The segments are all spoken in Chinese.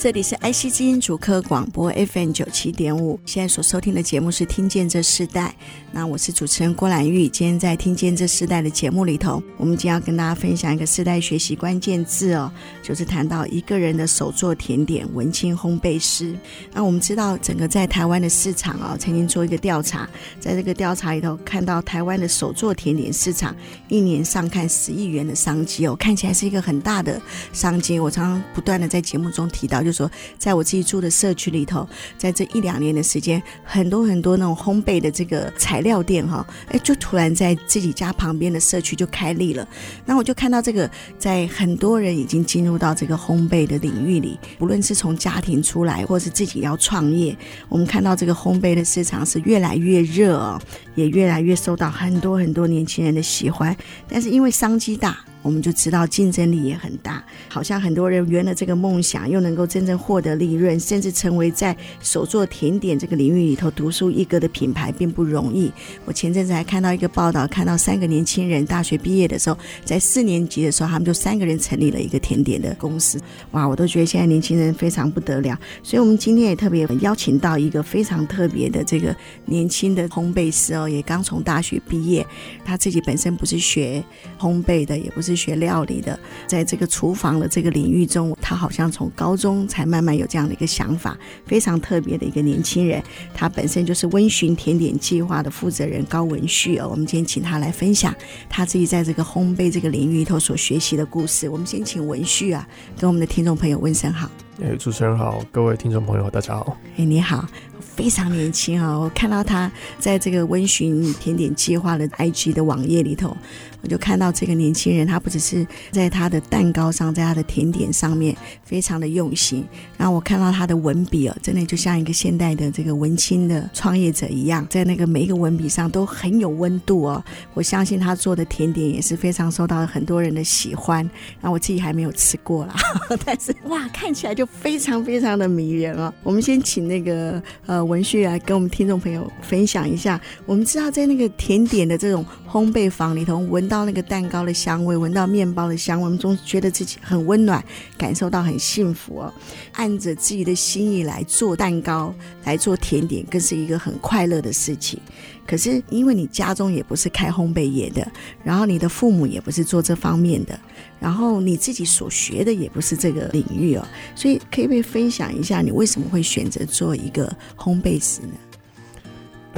这里是爱惜基因主科广播 FM 九七点五，现在所收听的节目是《听见这世代》。那我是主持人郭兰玉。今天在《听见这世代》的节目里头，我们将要跟大家分享一个世代学习关键字哦，就是谈到一个人的手作甜点——文青烘焙师。那我们知道，整个在台湾的市场哦，曾经做一个调查，在这个调查里头看到台湾的手作甜点市场一年上看十亿元的商机哦，看起来是一个很大的商机。我常常不断的在节目中提到，就说，在我自己住的社区里头，在这一两年的时间，很多很多那种烘焙的这个材料店哈，哎，就突然在自己家旁边的社区就开立了。那我就看到这个，在很多人已经进入到这个烘焙的领域里，不论是从家庭出来，或是自己要创业，我们看到这个烘焙的市场是越来越热哦，也越来越受到很多很多年轻人的喜欢。但是因为商机大。我们就知道竞争力也很大，好像很多人圆了这个梦想，又能够真正获得利润，甚至成为在手作甜点这个领域里头独树一格的品牌，并不容易。我前阵子还看到一个报道，看到三个年轻人大学毕业的时候，在四年级的时候，他们就三个人成立了一个甜点的公司。哇，我都觉得现在年轻人非常不得了。所以，我们今天也特别邀请到一个非常特别的这个年轻的烘焙师哦，也刚从大学毕业，他自己本身不是学烘焙的，也不是。是学料理的，在这个厨房的这个领域中，他好像从高中才慢慢有这样的一个想法，非常特别的一个年轻人。他本身就是温寻甜点计划的负责人高文旭哦。我们今天请他来分享他自己在这个烘焙这个领域里头所学习的故事。我们先请文旭啊，跟我们的听众朋友问声好。哎，主持人好，各位听众朋友大家好。哎，你好。非常年轻啊！我看到他在这个温寻甜点计划的 IG 的网页里头，我就看到这个年轻人，他不只是在他的蛋糕上，在他的甜点上面非常的用心。然后我看到他的文笔哦，真的就像一个现代的这个文青的创业者一样，在那个每一个文笔上都很有温度哦。我相信他做的甜点也是非常受到很多人的喜欢。然后我自己还没有吃过啦，但是哇，看起来就非常非常的迷人哦。我们先请那个呃。文旭来跟我们听众朋友分享一下。我们知道，在那个甜点的这种烘焙坊里头，闻到那个蛋糕的香味，闻到面包的香味，我们总觉得自己很温暖，感受到很幸福哦。按着自己的心意来做蛋糕，来做甜点，更是一个很快乐的事情。可是，因为你家中也不是开烘焙业的，然后你的父母也不是做这方面的，然后你自己所学的也不是这个领域哦，所以可以不可以分享一下你为什么会选择做一个烘焙师呢？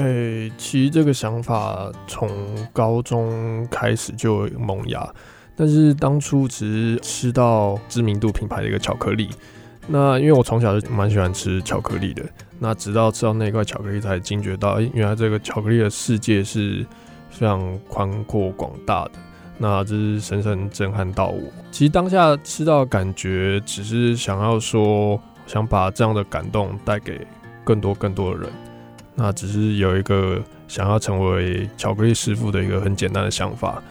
诶、其实这个想法从高中开始就萌芽，但是当初只是吃到知名度品牌的一个巧克力。那因为我从小就蛮喜欢吃巧克力的，那直到吃到那块巧克力，才惊觉到，哎，原来这个巧克力的世界是非常宽阔广大的。那这是深深震撼到我。其实当下吃到的感觉，只是想要说，想把这样的感动带给更多更多的人。那只是有一个想要成为巧克力师傅的一个很简单的想法，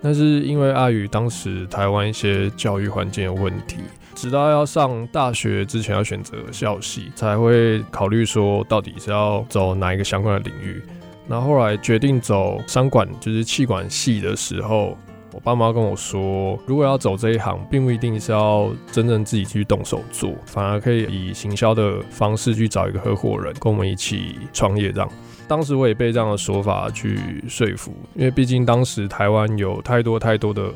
但是因为碍于当时台湾一些教育环境的问题。直到要上大学之前要选择校系，才会考虑说到底是要走哪一个相关的领域。那后来决定走商管，就是气管系的时候，我爸妈跟我说，如果要走这一行，并不一定是要真正自己去动手做，反而可以以行销的方式去找一个合伙人，跟我们一起创业这样。当时我也被这样的说法去说服，因为毕竟当时台湾有太多太多的。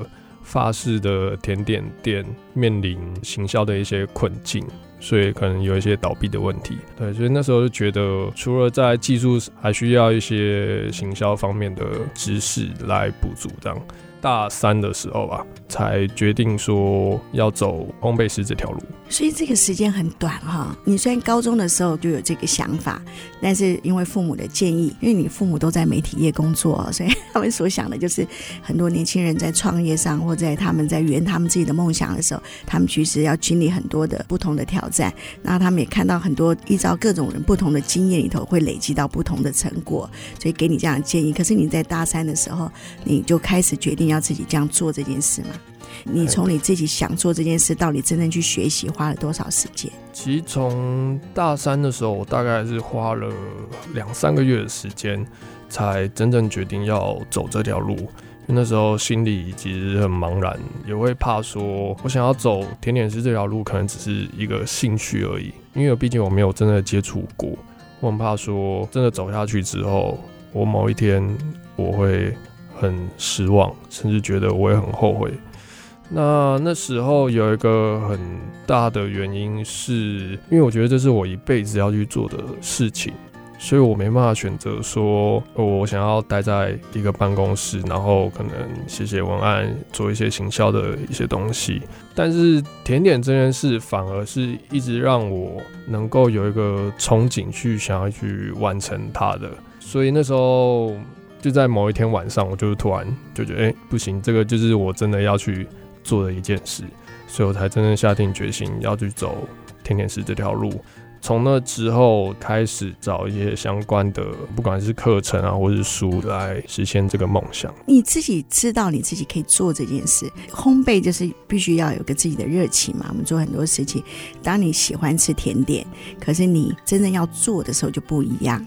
法式的甜点店面临行销的一些困境，所以可能有一些倒闭的问题。对，所以那时候就觉得，除了在技术还需要一些行销方面的知识来补足这样。大三的时候吧，才决定说要走烘焙师这条路。所以这个时间很短哈。你虽然高中的时候就有这个想法，但是因为父母的建议，因为你父母都在媒体业工作，所以他们所想的就是很多年轻人在创业上，或在他们在圆他们自己的梦想的时候，他们其实要经历很多的不同的挑战。那他们也看到很多依照各种人不同的经验里头，会累积到不同的成果，所以给你这样的建议。可是你在大三的时候，你就开始决定要要自己这样做这件事吗？你从你自己想做这件事，到你真正去学习，花了多少时间？其实从大三的时候，我大概是花了两三个月的时间，才真正决定要走这条路。那时候心里其实很茫然，也会怕说，我想要走甜点师这条路，可能只是一个兴趣而已。因为毕竟我没有真的接触过，我很怕说，真的走下去之后，我某一天我会很失望，甚至觉得我也很后悔。那那时候有一个很大的原因，是因为我觉得这是我一辈子要去做的事情，所以我没办法选择说，我想要待在一个办公室，然后可能写写文案，做一些行销的一些东西。但是甜点这件事，反而是一直让我能够有一个憧憬，去想要去完成它的。所以那时候就在某一天晚上，我就突然就觉得，哎、不行，这个就是我真的要去。做的一件事，所以我才真正下定决心要去走甜点师这条路。从那之后开始找一些相关的，不管是课程啊，或是书来实现这个梦想。你自己知道你自己可以做这件事，烘焙就是必须要有个自己的热情嘛。我们做很多事情，当你喜欢吃甜点，可是你真正要做的时候就不一样。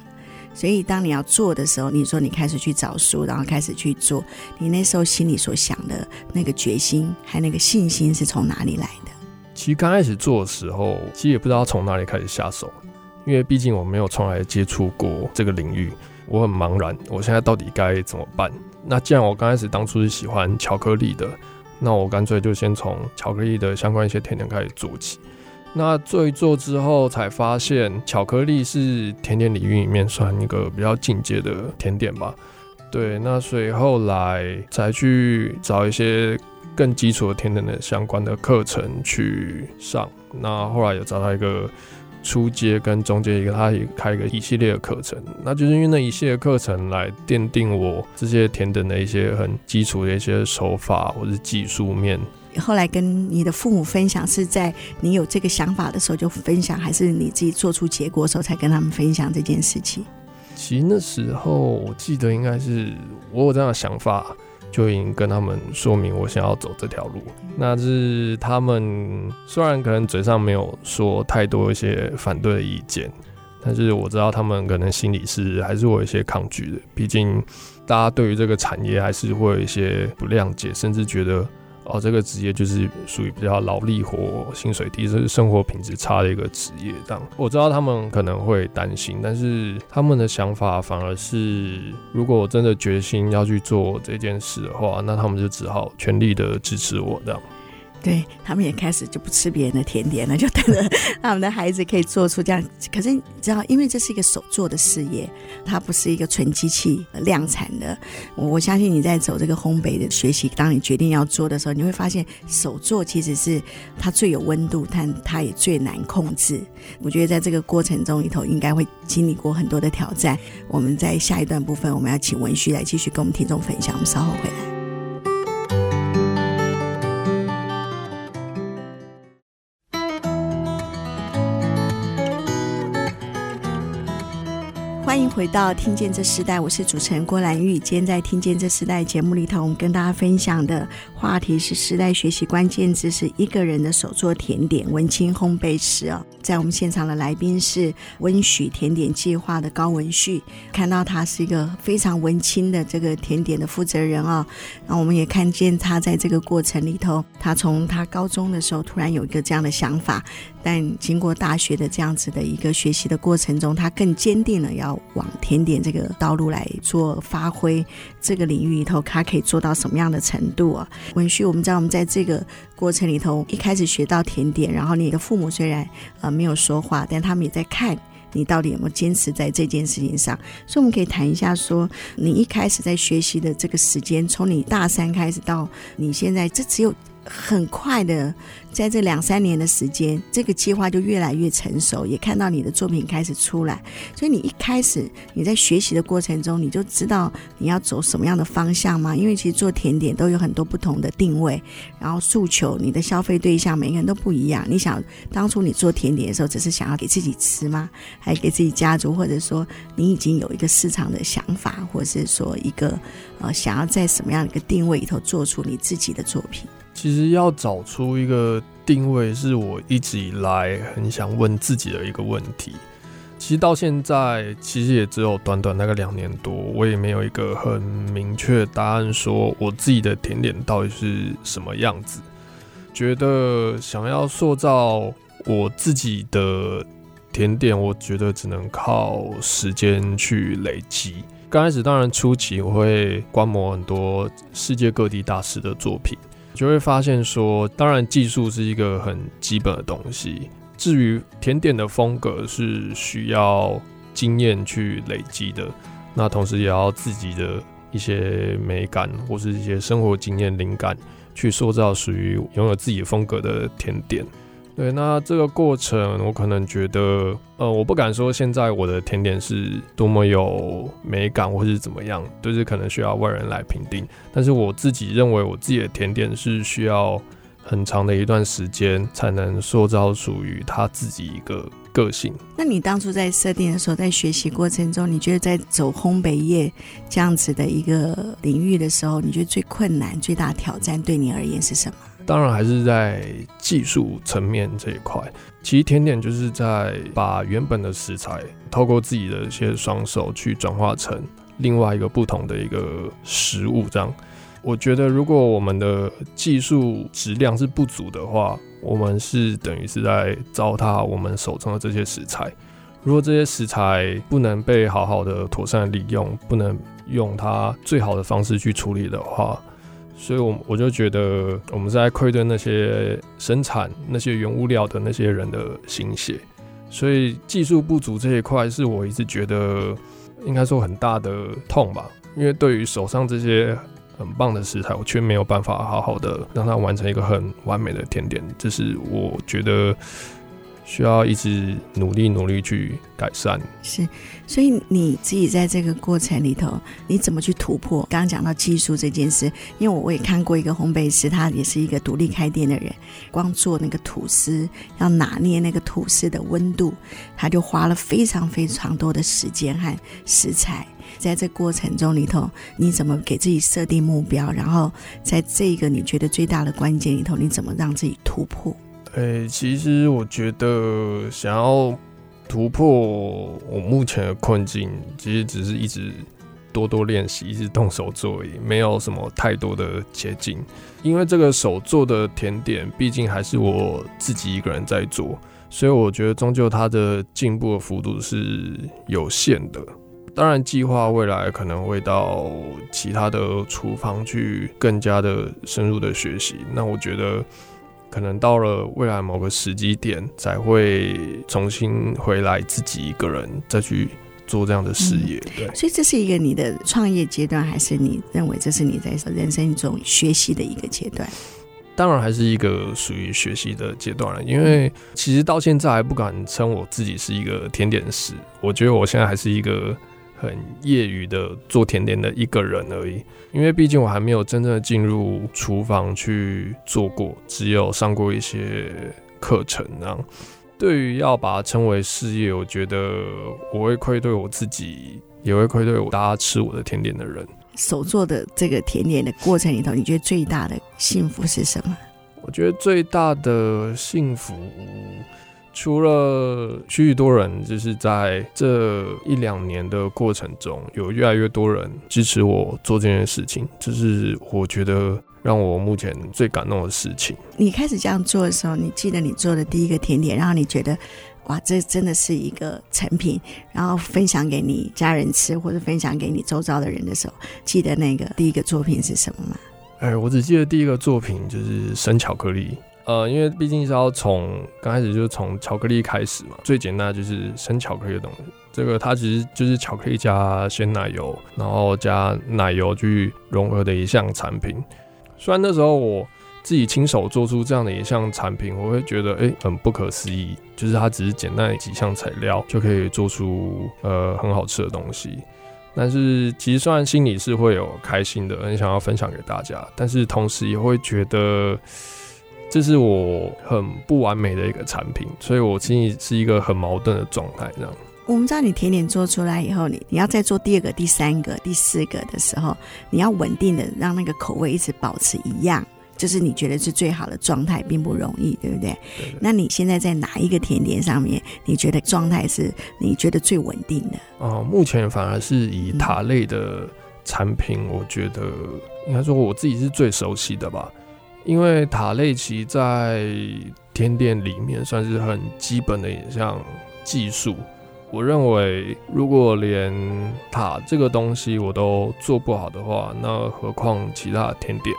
所以，当你要做的时候，你说你开始去找书，然后开始去做，你那时候心里所想的那个决心，还有那个信心是从哪里来的？其实刚开始做的时候，其实也不知道从哪里开始下手，因为毕竟我没有从来接触过这个领域，我很茫然。我现在到底该怎么办？那既然我刚开始当初是喜欢巧克力的，那我干脆就先从巧克力的相关一些甜点开始做起。那做一做之后，才发现巧克力是甜点领域里面算一个比较进阶的甜点吧。对，那所以后来才去找一些更基础的甜点的相关的课程去上。那后来有找到一个初阶跟中阶一个，他也开一个一系列的课程。那就是因为那一系列课程来奠定我这些甜点的一些很基础的一些手法或是技术面。后来跟你的父母分享，是在你有这个想法的时候就分享，还是你自己做出结果的时候才跟他们分享这件事情？其实那时候我记得应该是我有这样的想法，就已经跟他们说明我想要走这条路。那是他们虽然可能嘴上没有说太多一些反对的意见，但是我知道他们可能心里是还是会有一些抗拒的。毕竟大家对于这个产业还是会有一些不谅解，甚至觉得。哦，这个职业就是属于比较劳力活、薪水低、是生活品质差的一个职业。这样，我知道他们可能会担心，但是他们的想法反而是，如果我真的决心要去做这件事的话，那他们就只好全力的支持我这样。对，他们也开始就不吃别人的甜点了，就等着 他们的孩子可以做出这样。可是你知道，因为这是一个手做的事业，它不是一个纯机器量产的。我相信你在走这个烘焙的学习，当你决定要做的时候，你会发现手做其实是它最有温度，但它也最难控制。我觉得在这个过程中里头，应该会经历过很多的挑战。我们在下一段部分，我们要请文旭来继续跟我们听众分享。我们稍后回来。欢迎回到《听见这时代》，我是主持人郭兰玉。今天在《听见这时代》节目里头，我们跟大家分享的话题是时代学习关键字是一个人的手作甜点，文青烘焙师哦。在我们现场的来宾是温煦甜点计划的高文旭，看到他是一个非常文青的这个甜点的负责人啊。那我们也看见他在这个过程里头，他从他高中的时候突然有一个这样的想法。但经过大学的这样子的一个学习的过程中，他更坚定了要往甜点这个道路来做发挥。这个领域里头，他可以做到什么样的程度啊？文旭，我们知道我们在这个过程里头，一开始学到甜点，然后你的父母虽然呃没有说话，但他们也在看你到底有没有坚持在这件事情上？所以我们可以谈一下说，你一开始在学习的这个时间，从你大三开始到你现在，这只有。很快的，在这两三年的时间，这个计划就越来越成熟，也看到你的作品开始出来。所以你一开始你在学习的过程中，你就知道你要走什么样的方向吗？因为其实做甜点都有很多不同的定位，然后诉求，你的消费对象每个人都不一样。你想当初你做甜点的时候，只是想要给自己吃吗？还给自己家族，或者说你已经有一个市场的想法，或者是说一个呃想要在什么样的一个定位里头做出你自己的作品？其实要找出一个定位，是我一直以来很想问自己的一个问题。其实到现在，其实也只有短短那个两年多，我也没有一个很明确答案，说我自己的甜点到底是什么样子。觉得想要塑造我自己的甜点，我觉得只能靠时间去累积。刚开始当然初期我会观摩很多世界各地大师的作品。就会发现说，当然技术是一个很基本的东西，至于甜点的风格是需要经验去累积的，那同时也要自己的一些美感或是一些生活经验灵感去塑造属于拥有自己风格的甜点。对，那这个过程，我可能觉得，呃，我不敢说现在我的甜点是多么有美感，或是怎么样，就是可能需要外人来评定。但是我自己认为，我自己的甜点是需要很长的一段时间，才能塑造属于他自己一个个性。那你当初在设定的时候，在学习过程中，你觉得在走烘焙业这样子的一个领域的时候，你觉得最困难、最大挑战对你而言是什么？当然还是在技术层面这一块。其实甜点就是在把原本的食材，透过自己的一些双手去转化成另外一个不同的一个食物。这样，我觉得如果我们的技术质量是不足的话，我们是等于是在糟蹋我们手中的这些食材。如果这些食材不能被好好的妥善利用，不能用它最好的方式去处理的话，所以，我我就觉得我们在愧对那些生产那些原物料的那些人的心血。所以，技术不足这一块是我一直觉得应该说很大的痛吧。因为对于手上这些很棒的食材，我却没有办法好好的让它完成一个很完美的甜点，这是我觉得。需要一直努力努力去改善。是，所以你自己在这个过程里头，你怎么去突破？刚刚讲到技术这件事，因为我我也看过一个烘焙师，他也是一个独立开店的人，光做那个吐司，要拿捏那个吐司的温度，他就花了非常非常多的时间和食材。在这过程中里头，你怎么给自己设定目标？然后在这个你觉得最大的关键里头，你怎么让自己突破？诶、其实我觉得想要突破我目前的困境，其实只是一直多多练习，一直动手做而已，没有什么太多的捷径。因为这个手做的甜点，毕竟还是我自己一个人在做，所以我觉得终究它的进步的幅度是有限的。当然，计划未来可能会到其他的厨房去更加的深入的学习。那我觉得。可能到了未来某个时机点，才会重新回来自己一个人再去做这样的事业。对，嗯，所以这是一个你的创业阶段，还是你认为这是你在人生中学习的一个阶段？当然还是一个属于学习的阶段了，因为其实到现在还不敢称我自己是一个甜点师，我觉得我现在还是一个。很业余的做甜点的一个人而已，因为毕竟我还没有真正的进入厨房去做过，只有上过一些课程。那样，对于要把它称为事业，我觉得我会愧对我自己，也会愧对我大家吃我的甜点的人。手做的这个甜点的过程里头，你觉得最大的幸福是什么？我觉得最大的幸福。除了许许多人，就是在这一两年的过程中，有越来越多人支持我做这件事情，这是我觉得让我目前最感动的事情。你开始这样做的时候，你记得你做的第一个甜点，然后你觉得哇，这真的是一个成品，然后分享给你家人吃，或者分享给你周遭的人的时候，记得那个第一个作品是什么吗？哎，我只记得第一个作品就是生巧克力。呃，因为毕竟是要从刚开始就是从巧克力开始嘛，最简单就是生巧克力的东西。这个它其实就是巧克力加鲜奶油，然后加奶油去融合的一项产品。虽然那时候我自己亲手做出这样的一项产品，我会觉得哎、很不可思议，就是它只是简单的几项材料就可以做出呃很好吃的东西。但是其实虽然心里是会有开心的，很想要分享给大家，但是同时也会觉得这是我很不完美的一个产品，所以我心里是一个很矛盾的状态。这样，我们知道你甜点做出来以后，你你要再做第二个、第三个、第四个的时候，你要稳定的让那个口味一直保持一样。就是你觉得是最好的状态，并不容易，对不对？那你现在在哪一个甜点上面，你觉得状态是你觉得最稳定的？哦，目前反而是以塔类的产品，我觉得应该说我自己是最熟悉的吧。因为塔类奇在甜点里面算是很基本的一项技术。我认为，如果连塔这个东西我都做不好的话，那何况其他的甜点？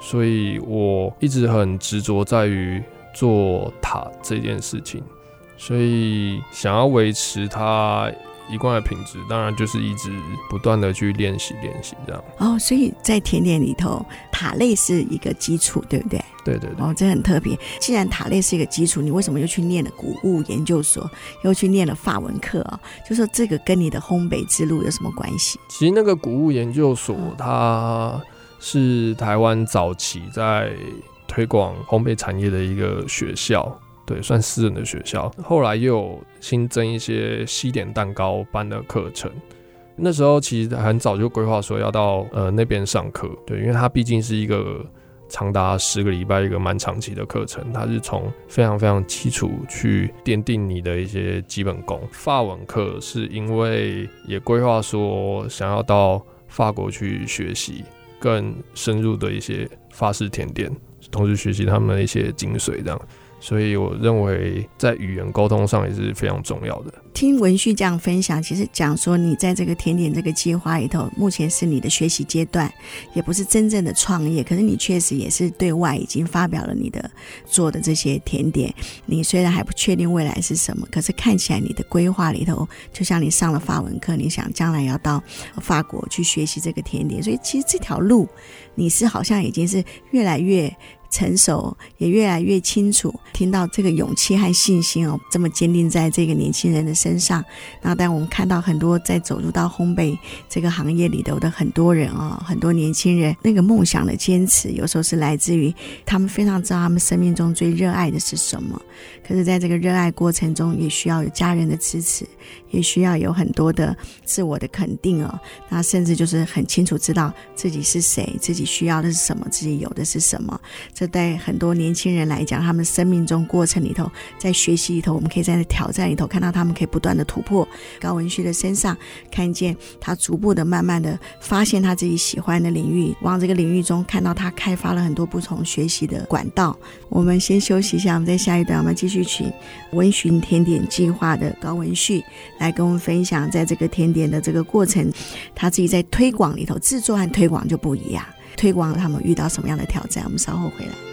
所以我一直很执着在于做塔这件事情，所以想要维持它一贯的品质，当然就是一直不断的去练习练习这样。哦，所以在甜点里头，塔类是一个基础，对不对？对对对。哦，这很特别。既然塔类是一个基础，你为什么又去念了谷物研究所，又去念了法文课啊？就说这个跟你的烘焙之路有什么关系？其实那个谷物研究所它。是台湾早期在推广烘焙产业的一个学校，对，算私人的学校。后来又有新增一些西点蛋糕班的课程。那时候其实很早就规划说要到呃那边上课，对，因为它毕竟是一个长达十个礼拜一个蛮长期的课程，它是从非常非常基础去奠定你的一些基本功。法文课是因为也规划说想要到法国去学习。更深入的一些法式甜点，同时学习他们的一些精髓，这样。所以我认为在语言沟通上也是非常重要的。听文旭这样分享，其实讲说你在这个甜点这个计划里头，目前是你的学习阶段，也不是真正的创业。可是你确实也是对外已经发表了你的做的这些甜点。你虽然还不确定未来是什么，可是看起来你的规划里头，就像你上了法文课，你想将来要到法国去学习这个甜点。所以其实这条路，你是好像已经是越来越。成熟也越来越清楚，听到这个勇气和信心哦，这么坚定在这个年轻人的身上。那当我们看到很多在走入到烘焙这个行业里头的很多人哦，很多年轻人那个梦想的坚持，有时候是来自于他们非常知道他们生命中最热爱的是什么。可是，在这个热爱过程中，也需要有家人的支持，也需要有很多的自我的肯定哦。那甚至就是很清楚知道自己是谁，自己需要的是什么，自己有的是什么。这对很多年轻人来讲，他们生命中过程里头，在学习里头，我们可以在挑战里头看到他们可以不断的突破。高文旭的身上，看见他逐步的、慢慢的发现他自己喜欢的领域，往这个领域中看到他开发了很多不同学习的管道。我们先休息一下，我们在下一段我们继续请温煦甜点计划的高文旭来跟我们分享，在这个甜点的这个过程，他自己在推广里头，制作和推广就不一样。推广他们遇到什么样的挑战？我们稍后回来。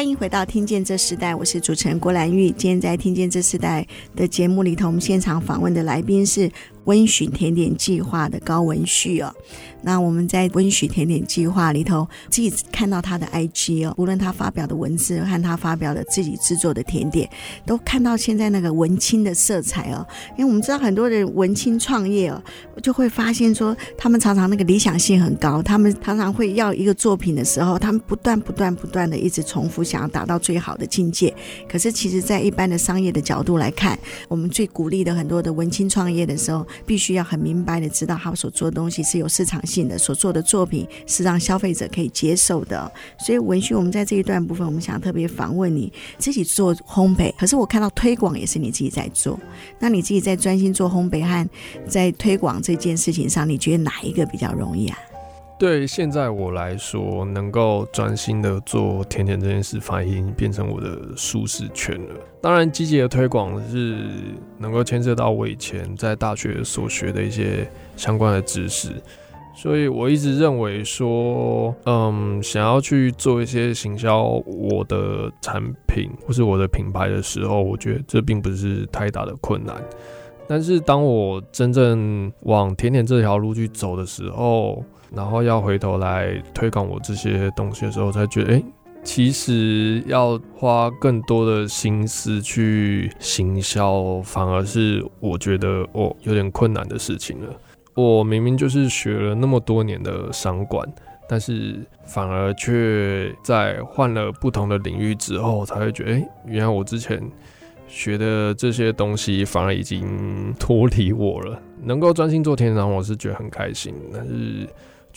欢迎回到《听见这时代》，我是主持人郭兰玉。今天在《听见这时代》的节目里头，我们现场访问的来宾是。温煦甜点计划的高文旭哦，那我们在温煦甜点计划里头，自己看到他的 IG 哦，无论他发表的文字和他发表的自己制作的甜点，都看到现在那个文青的色彩哦。因为我们知道很多人文青创业哦，就会发现说，他们常常那个理想性很高，他们常常会要一个作品的时候，他们不断不断不断的一直重复，想要达到最好的境界。可是其实，在一般的商业的角度来看，我们最鼓励的很多的文青创业的时候。必须要很明白的知道他所做的东西是有市场性的，所做的作品是让消费者可以接受的。所以文旭，我们在这一段部分，我们想特别访问你自己做烘焙，可是我看到推广也是你自己在做。那你自己在专心做烘焙和在推广这件事情上，你觉得哪一个比较容易啊？对现在我来说，能够专心的做甜点这件事，反而已经变成我的舒适圈了。当然，积极的推广是能够牵涉到我以前在大学所学的一些相关的知识，所以我一直认为说，嗯，想要去做一些行销我的产品或是我的品牌的时候，我觉得这并不是太大的困难。但是当我真正往甜点这条路去走的时候，然后要回头来推广我这些东西的时候，才觉得，哎，其实要花更多的心思去行销，反而是我觉得哦有点困难的事情了。我明明就是学了那么多年的商管，但是反而却在换了不同的领域之后，才会觉得，哎，原来我之前。学的这些东西反而已经脱离我了，能够专心做天然，我是觉得很开心，但是。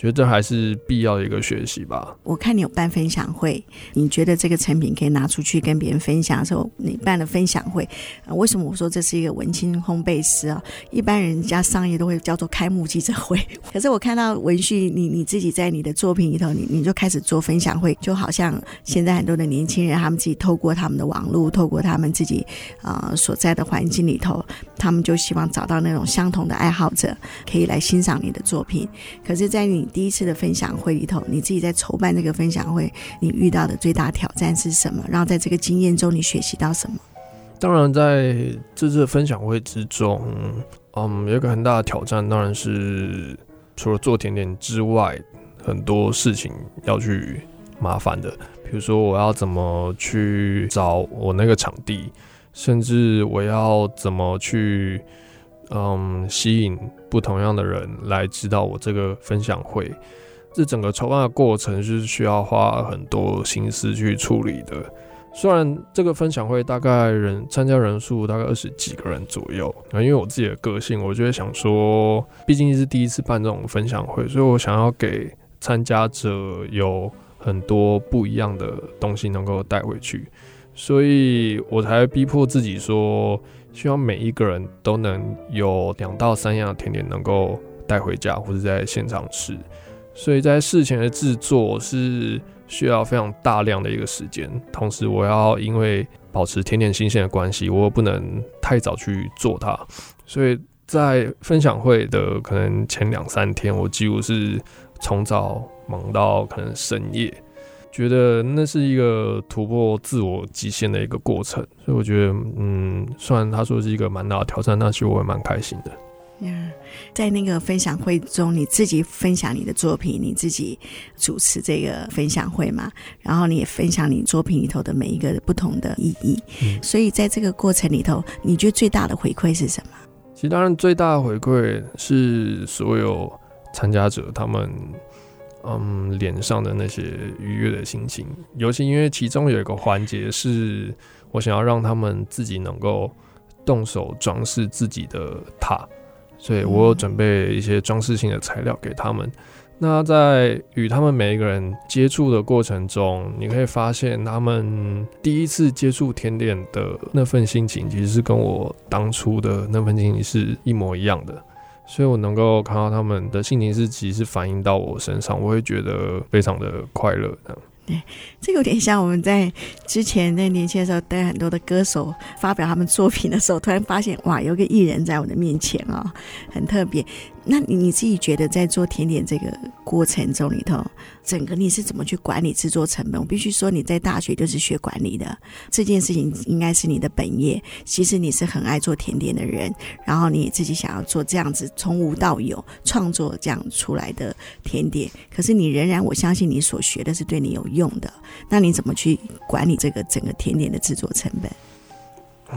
觉得这还是必要的一个学习吧。我看你有办分享会，你觉得这个成品可以拿出去跟别人分享的时候，你办了分享会。呃，为什么我说这是一个文青烘焙师啊？一般人家商业都会叫做开幕记者会，可是我看到文旭，你你自己在你的作品里头，你你就开始做分享会，就好像现在很多的年轻人，他们自己透过他们的网络，透过他们自己啊、所在的环境里头，他们就希望找到那种相同的爱好者，可以来欣赏你的作品。可是，在你第一次的分享会里头，你自己在筹办这个分享会，你遇到的最大挑战是什么？然后在这个经验中，你学习到什么？当然，在这次的分享会之中，嗯，有一个很大的挑战，当然是除了做甜点之外，很多事情要去麻烦的。比如说，我要怎么去找我那个场地，甚至我要怎么去。嗯，吸引不同样的人来知道我这个分享会，这整个筹办的过程是需要花很多心思去处理的。虽然这个分享会大概人参加人数大概二十几个人左右，啊，因为我自己的个性，我就会想说，毕竟是第一次办这种分享会，所以我想要给参加者有很多不一样的东西能够带回去，所以我才逼迫自己说。希望每一个人都能有两到三样甜点能够带回家，或者在现场吃。所以在事前的制作是需要非常大量的一个时间。同时，我要因为保持甜点新鲜的关系，我不能太早去做它。所以在分享会的可能前两三天，我几乎是从早忙到可能深夜。觉得那是一个突破自我极限的一个过程，所以我觉得，嗯，虽然他说是一个蛮大的挑战，但其实我也蛮开心的。嗯，在那个分享会中，你自己分享你的作品，你自己主持这个分享会嘛，然后你也分享你作品里头的每一个不同的意义。嗯，所以在这个过程里头，你觉得最大的回馈是什么？其实当然最大的回馈是所有参加者他们。嗯，脸上的那些愉悦的心情，尤其因为其中有一个环节是我想要让他们自己能够动手装饰自己的塔，所以我有准备一些装饰性的材料给他们。那在与他们每一个人接触的过程中，你可以发现他们第一次接触甜点的那份心情，其实是跟我当初的那份心情是一模一样的。所以我能够看到他们的心情是，其实反映到我身上，我会觉得非常的快乐。这样，对，这个有点像我们在之前在年轻的时候，带很多的歌手发表他们作品的时候，突然发现哇，有个艺人在我的面前啊、很特别。那你你自己觉得在做甜点这个过程中里头，整个你是怎么去管理制作成本？我必须说你在大学就是学管理的，这件事情应该是你的本业。其实你是很爱做甜点的人，然后你自己想要做这样子从无到有创作这样出来的甜点，可是你仍然我相信你所学的是对你有用的。那你怎么去管理这个整个甜点的制作成本？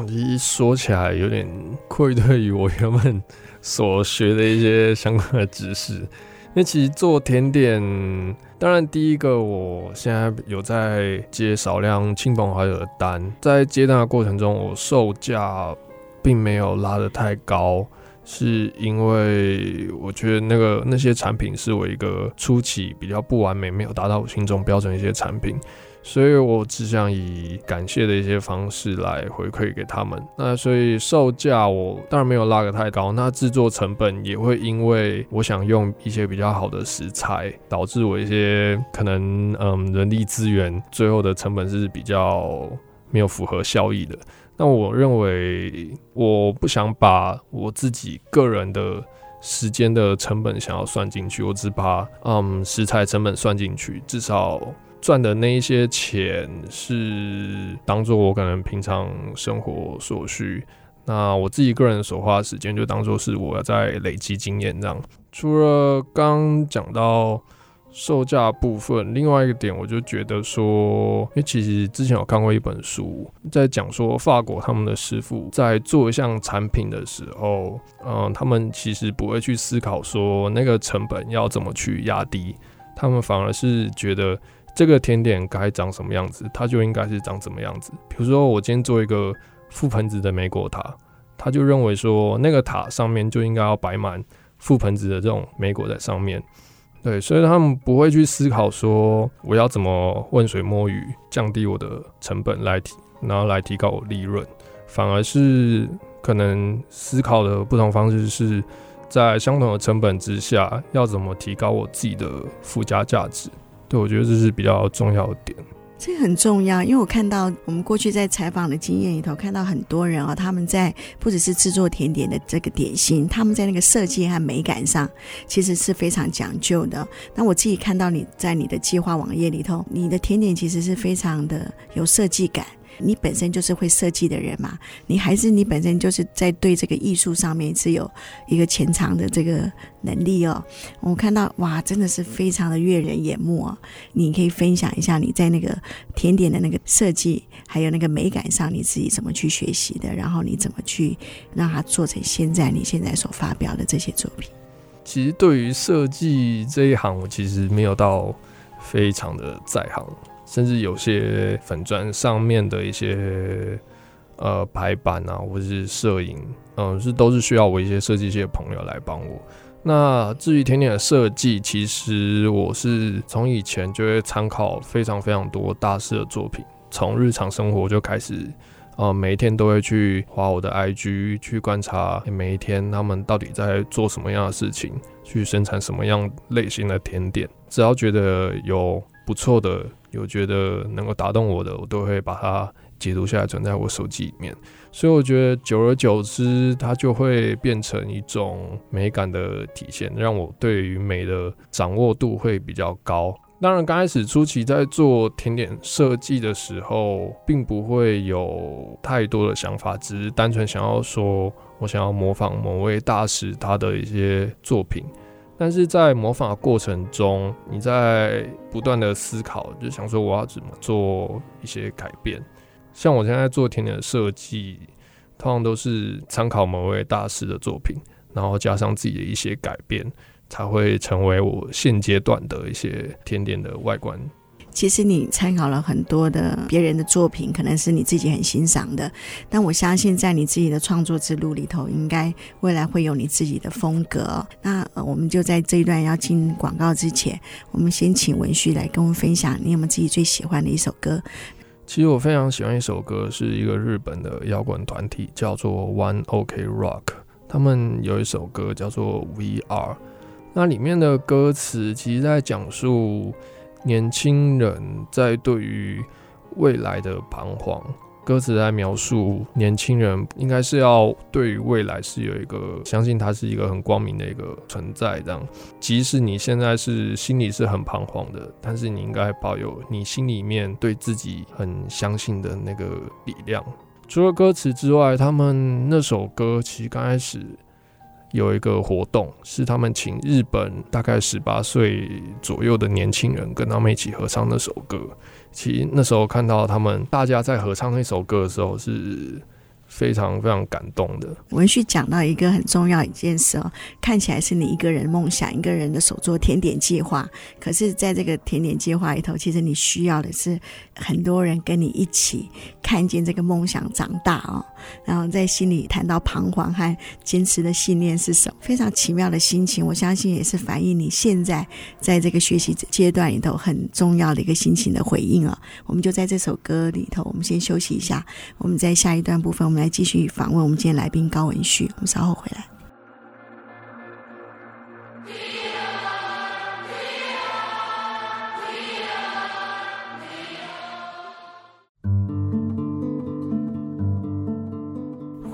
一说起来有点愧对于我原本所学的一些相关的知识，因 为其实做甜点，当然第一个我现在有在接少量亲朋好友的单，在接单的过程中，我售价并没有拉得太高，是因为我觉得那个那些产品是我一个初期比较不完美，没有达到我心中标准一些产品。所以我只想以感谢的一些方式来回馈给他们。那所以售价我当然没有拉得太高，那制作成本也会因为我想用一些比较好的食材，导致我一些可能嗯人力资源最后的成本是比较没有符合效益的。那我认为我不想把我自己个人的时间的成本想要算进去，我只把嗯食材成本算进去，至少。赚的那一些钱是当做我可能平常生活所需，那我自己个人所花的时间就当做是我在累积经验这样。除了刚讲到售价部分，另外一个点我就觉得说，因为其实之前有看过一本书，在讲说法国他们的师傅在做一项产品的时候，嗯，他们其实不会去思考说那个成本要怎么去压低，他们反而是觉得。这个甜点该长什么样子，它就应该是长什么样子。比如说，我今天做一个覆盆子的莓果塔，他就认为说，那个塔上面就应该要摆满覆盆子的这种莓果在上面。对，所以他们不会去思考说，我要怎么浑水摸鱼，降低我的成本来提，然后来提高我利润，反而是可能思考的不同方式是在相同的成本之下，要怎么提高我自己的附加价值。对，我觉得这是比较重要的点。这很重要，因为我看到我们过去在采访的经验里头，看到很多人啊，他们在不只是制作甜点的这个点心，他们在那个设计和美感上，其实是非常讲究的。那我自己看到你在你的计划网页里头，你的甜点其实是非常的有设计感。你本身就是会设计的人嘛，你还是你本身就是在对这个艺术上面是有一个潜藏的这个能力哦。我看到哇，真的是非常的悦人眼目哦。你可以分享一下你在那个甜点的那个设计，还有那个美感上，你自己怎么去学习的？然后你怎么去让它做成现在你现在所发表的这些作品？其实对于设计这一行，我其实没有到非常的在行。甚至有些粉砖上面的一些呃排版啊，或者是摄影，嗯、是都是需要我一些设计系的朋友来帮我。那至于甜点的设计，其实我是从以前就会参考非常非常多大师的作品，从日常生活就开始，呃，每一天都会去滑我的 IG 去观察每一天他们到底在做什么样的事情，去生产什么样类型的甜点。只要觉得有不错的。有觉得能够打动我的，我都会把它解读下来，存在我手机里面。所以我觉得久而久之，它就会变成一种美感的体现，让我对于美的掌握度会比较高。当然，刚开始初期在做甜点设计的时候，并不会有太多的想法，只是单纯想要说我想要模仿某位大师他的一些作品。但是在模仿过程中，你在不断的思考，就想说我要怎么做一些改变。像我现在做甜点的设计，通常都是参考某位大师的作品，然后加上自己的一些改变，才会成为我现阶段的一些甜点的外观。其实你参考了很多的别人的作品，可能是你自己很欣赏的。但我相信，在你自己的创作之路里头，应该未来会有你自己的风格。那我们就在这一段要进广告之前，我们先请文旭来跟我们分享，你有没有自己最喜欢的一首歌？其实我非常喜欢一首歌，是一个日本的摇滚团体，叫做 One Ok Rock。他们有一首歌叫做 VR。那里面的歌词，其实在讲述。年轻人在对于未来的彷徨，歌词在描述年轻人应该是要对于未来是有一个相信，它是一个很光明的一个存在。这样，即使你现在是心里是很彷徨的，但是你应该保有你心里面对自己很相信的那个力量。除了歌词之外，他们那首歌其实刚开始。有一个活动是他们请日本大概十八岁左右的年轻人跟他们一起合唱那首歌。其实那时候看到他们大家在合唱那首歌的时候是非常非常感动的。文旭讲到一个很重要一件事哦，看起来是你一个人梦想，一个人的手作甜点计划，可是在这个甜点计划里头，其实你需要的是很多人跟你一起看见这个梦想长大哦，然后在心里谈到彷徨和坚持的信念是什么，非常奇妙的心情，我相信也是反映你现在在这个学习阶段里头很重要的一个心情的回应啊。我们就在这首歌里头，我们先休息一下，我们在下一段部分，我们来继续访问我们今天来宾高文旭，我们稍后回来。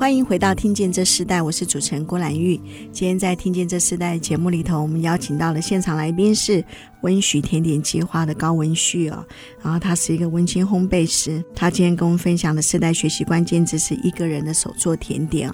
欢迎回到《听见这世代》，我是主持人郭兰玉。今天在《听见这世代》节目里头，我们邀请到了现场来宾是温煦甜点计划的高文旭哦，然后他是一个文青烘焙师。他今天跟我们分享的世代学习关键字是一个人的手做甜点。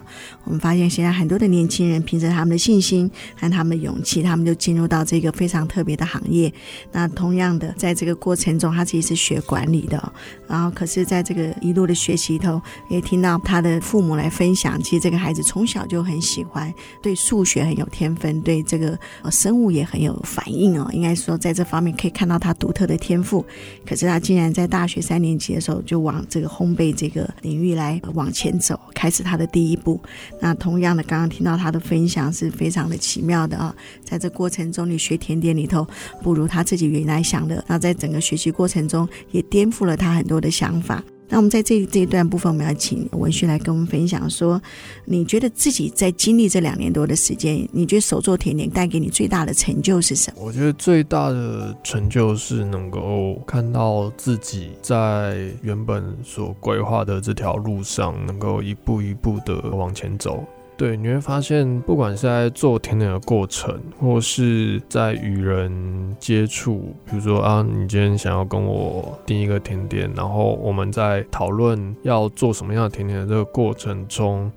我们发现现在很多的年轻人凭着他们的信心和他们的勇气，他们就进入到这个非常特别的行业。那同样的，在这个过程中，他自己是学管理的，然后可是在这个一路的学习里头，也听到他的父母来分享，其实这个孩子从小就很喜欢，对数学很有天分，对这个生物也很有反应哦，应该说。在这方面可以看到他独特的天赋，可是他竟然在大学三年级的时候就往这个烘焙这个领域来往前走，开始他的第一步。那同样的，刚刚听到他的分享是非常的奇妙的啊，在这过程中，你学甜点里头不如他自己原来想的，那在整个学习过程中也颠覆了他很多的想法。那我们在这这一段部分，我们要请文旭来跟我们分享说，你觉得自己在经历这两年多的时间，你觉得手做甜点带给你最大的成就是什么？我觉得最大的成就是能够看到自己在原本所规划的这条路上，能够一步一步的往前走。对，你会发现，不管是在做甜点的过程，或是在与人接触，比如说啊，你今天想要跟我订一个甜点，然后我们在讨论要做什么样的甜点的这个过程中，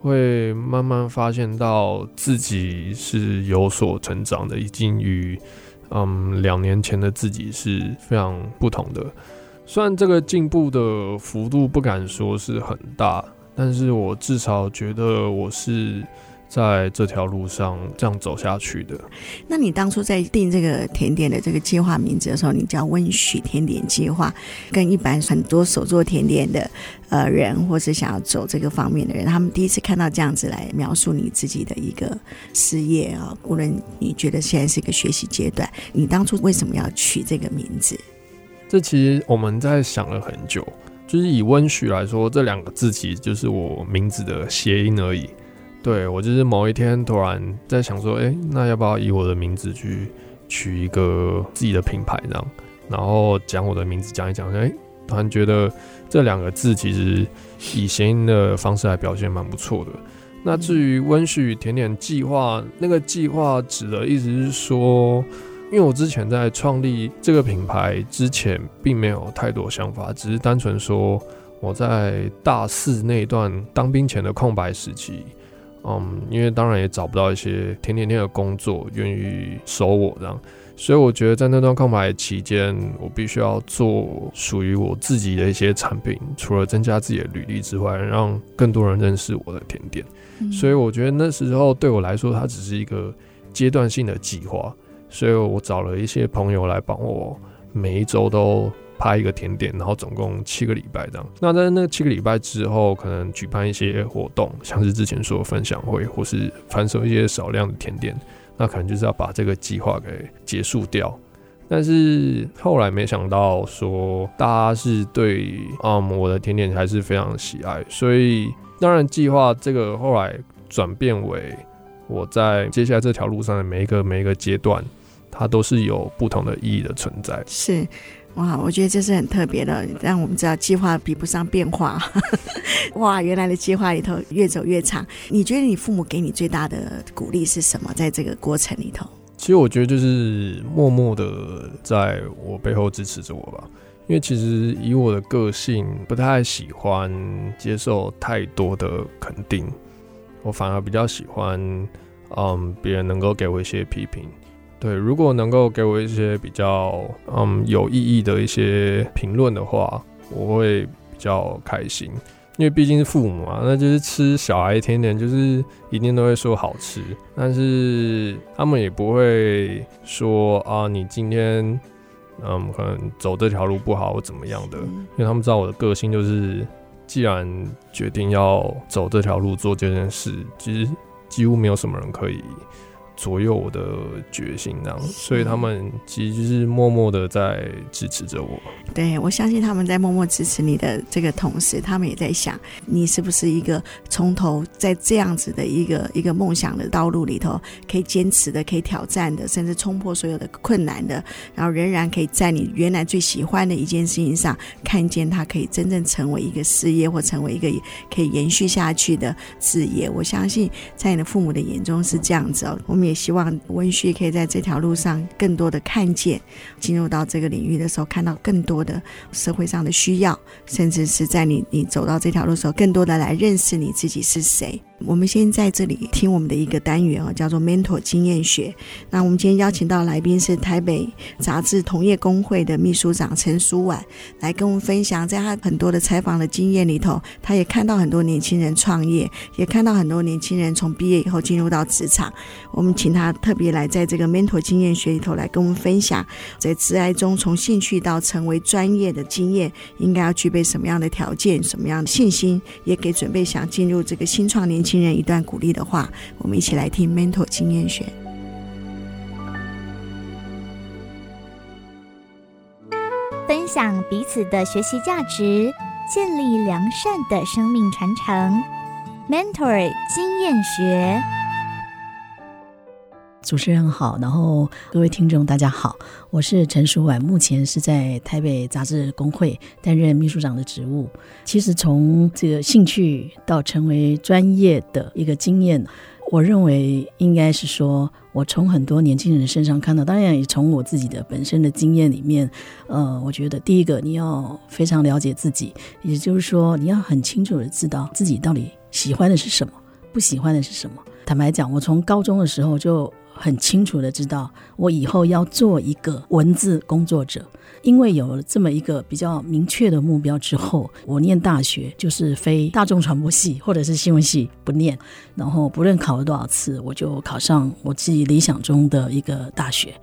会慢慢发现到自己是有所成长的，已经与嗯两年前的自己是非常不同的。虽然这个进步的幅度不敢说是很大。但是我至少觉得我是在这条路上这样走下去的。那你当初在定这个甜点的这个计划名字的时候，你叫温许甜点计划，跟一般很多手做甜点的呃人，或是想要走这个方面的人，他们第一次看到这样子来描述你自己的一个事业啊，无论你觉得现在是一个学习阶段，你当初为什么要取这个名字？这其实我们在想了很久。就是以温煦来说，这两个字其实就是我名字的谐音而已。对，我就是某一天突然在想说，哎、那要不要以我的名字去取一个自己的品牌这样？然后讲我的名字讲一讲，哎、突然觉得这两个字其实以谐音的方式来表现蛮不错的。那至于温煦甜点计划，那个计划指的意思是说。因为我之前在创立这个品牌之前，并没有太多想法，只是单纯说我在大四那段当兵前的空白时期，嗯，因为当然也找不到一些甜点店的工作愿意收我这样，所以我觉得在那段空白期间，我必须要做属于我自己的一些产品，除了增加自己的履历之外，让更多人认识我的甜点。所以我觉得那时候对我来说，它只是一个阶段性的计划。所以我找了一些朋友来帮我，每一周都拍一个甜点，然后总共七个礼拜这样。那在那七个礼拜之后，可能举办一些活动，像是之前说的分享会，或是贩售一些少量的甜点，那可能就是要把这个计划给结束掉。但是后来没想到说，大家是对嗯我的甜点还是非常喜爱，所以当然计划这个后来转变为我在接下来这条路上的每一个每一个阶段。它都是有不同的意义的存在。是，哇，我觉得这是很特别的，让我们知道计划比不上变化。哇，原来的计划里头越走越长。你觉得你父母给你最大的鼓励是什么？在这个过程里头，其实我觉得就是默默的在我背后支持着我吧。因为其实以我的个性，不太喜欢接受太多的肯定，我反而比较喜欢，嗯，别人能够给我一些批评。对，如果能够给我一些比较嗯有意义的一些评论的话，我会比较开心。因为毕竟是父母嘛，那就是吃小孩甜点，就是一定都会说好吃，但是他们也不会说啊，你今天嗯可能走这条路不好或怎么样的，因为他们知道我的个性就是，既然决定要走这条路做这件事，其实几乎没有什么人可以。左右我的决心，这样，所以他们其实就是默默的在支持着我。对，我相信他们在默默支持你的这个同时，他们也在想，你是不是一个从头在这样子的一个一个梦想的道路里头，可以坚持的，可以挑战的，甚至冲破所有的困难的，然后仍然可以在你原来最喜欢的一件事情上，看见它可以真正成为一个事业，或成为一个可以延续下去的事业。我相信在你的父母的眼中是这样子哦，我们。也希望温旭可以在这条路上更多的看见，进入到这个领域的时候，看到更多的社会上的需要，甚至是在你你走到这条路的时候，更多的来认识你自己是谁。我们先在这里听我们的一个单元哦，叫做 Mentor 经验学。那我们今天邀请到来宾是台北杂志同业公会的秘书长陈书婉，来跟我们分享，在他很多的采访的经验里头，他也看到很多年轻人创业，也看到很多年轻人从毕业以后进入到职场。我们请他特别来在这个 Mentor 经验学里头来跟我们分享，在职涯中从兴趣到成为专业的经验，应该要具备什么样的条件，什么样的信心，也给准备想进入这个新创年轻人一段鼓励的话，我们一起来听 Mentor 经验学，分享彼此的学习价值，建立良善的生命传承。Mentor 经验学，主持人好，然后各位听众大家好，我是陈淑婉，目前是在台北杂志工会担任秘书长的职务。其实从这个兴趣到成为专业的一个经验，我认为应该是说，我从很多年轻人身上看到，当然也从我自己的本身的经验里面，呃，我觉得第一个你要非常了解自己，也就是说你要很清楚的知道自己到底喜欢的是什么，不喜欢的是什么。坦白讲，我从高中的时候就。很清楚的知道，我以后要做一个文字工作者，因为有了这么一个比较明确的目标之后，我念大学就是非大众传播系或者是新闻系不念，然后不论考了多少次，我就考上我自己理想中的一个大学。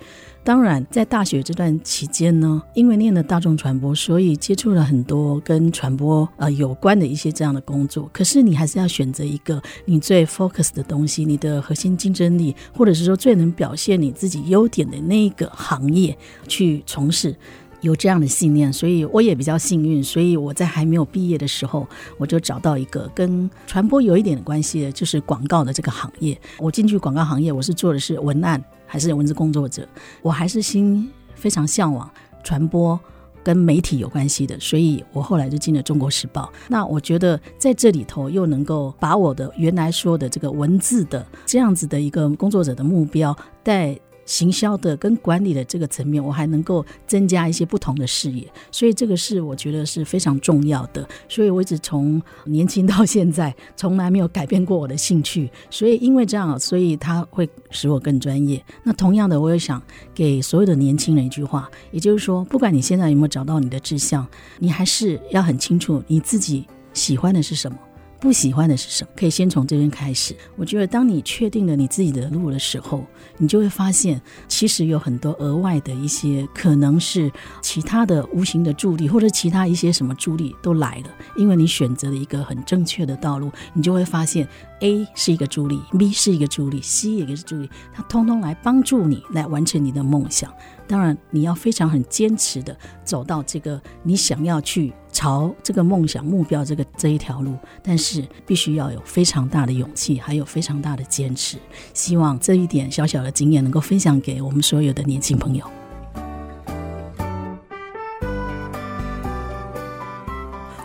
当然，在大学这段期间呢，因为念了大众传播，所以接触了很多跟传播呃有关的一些这样的工作。可是你还是要选择一个你最 focus 的东西，你的核心竞争力，或者是说最能表现你自己优点的那一个行业去从事。有这样的信念，所以我也比较幸运。所以我在还没有毕业的时候，我就找到一个跟传播有一点关系的，就是广告的这个行业。我进去广告行业，我是做的是文案，还是文字工作者？我还是心非常向往传播跟媒体有关系的，所以我后来就进了《中国时报》。那我觉得在这里头又能够把我的原来说的这个文字的这样子的一个工作者的目标带。行销的跟管理的这个层面，我还能够增加一些不同的视野，所以这个是我觉得是非常重要的。所以我一直从年轻到现在，从来没有改变过我的兴趣。所以因为这样，所以它会使我更专业。那同样的，我也想给所有的年轻人一句话，也就是说，不管你现在有没有找到你的志向，你还是要很清楚你自己喜欢的是什么。不喜欢的是什么？可以先从这边开始。我觉得，当你确定了你自己的路的时候，你就会发现，其实有很多额外的一些，可能是其他的无形的助力，或者其他一些什么助力都来了。因为你选择了一个很正确的道路，你就会发现，A 是一个助力，B 是一个助力，C 也是助力，它通通来帮助你来完成你的梦想。当然，你要非常很坚持的走到这个你想要去朝这个梦想目标这个这一条路，但是必须要有非常大的勇气，还有非常大的坚持。希望这一点小小的经验能够分享给我们所有的年轻朋友。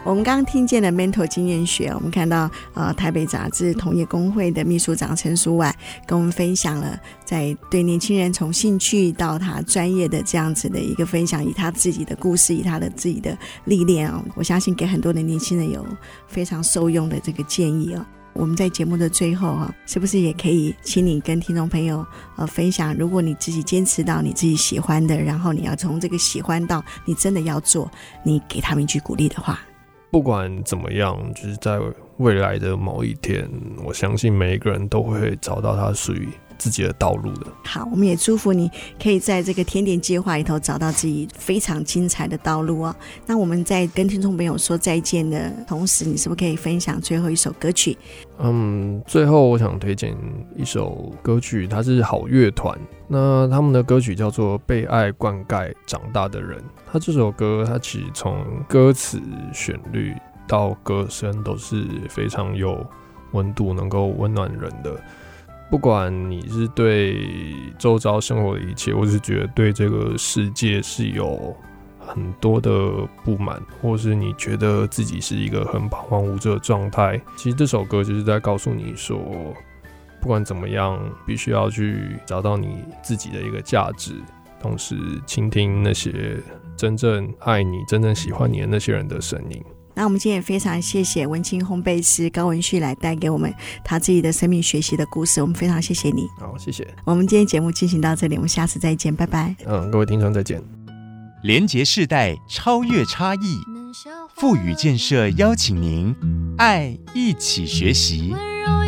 我们刚刚听见了 mental 经验学，我们看到呃台北杂志同业公会的秘书长陈淑婉跟我们分享了在对年轻人从兴趣到他专业的这样子的一个分享，以他自己的故事，以他的自己的历练啊，我相信给很多的年轻人有非常受用的这个建议哦。我们在节目的最后啊，是不是也可以请你跟听众朋友呃分享，如果你自己坚持到你自己喜欢的，然后你要从这个喜欢到你真的要做，你给他们一句鼓励的话。不管怎么样，就是在未来的某一天，我相信每一个人都会找到他属于自己的道路的。好，我们也祝福你可以在这个甜点计划里头找到自己非常精彩的道路哦。那我们在跟听众朋友说再见的同时，你是不是可以分享最后一首歌曲？嗯，最后我想推荐一首歌曲，它是好乐团，那他们的歌曲叫做《被爱灌溉长大的人》。他这首歌，它其实从歌词、旋律到歌声都是非常有温度，能够温暖人的。不管你是对周遭生活的一切，或是觉得对这个世界是有很多的不满，或是你觉得自己是一个很彷徨无助的状态，其实这首歌就是在告诉你说，不管怎么样，必须要去找到你自己的一个价值，同时倾听那些真正爱你、真正喜欢你的那些人的声音。那我们今天也非常谢谢文青烘焙师高文旭来带给我们他自己的生命学习的故事，我们非常谢谢你。好，谢谢。我们今天节目进行到这里，我们下次再见，拜拜。嗯，各位听众再见。连接世代，超越差异，富予建设邀请您，爱一起学习。温柔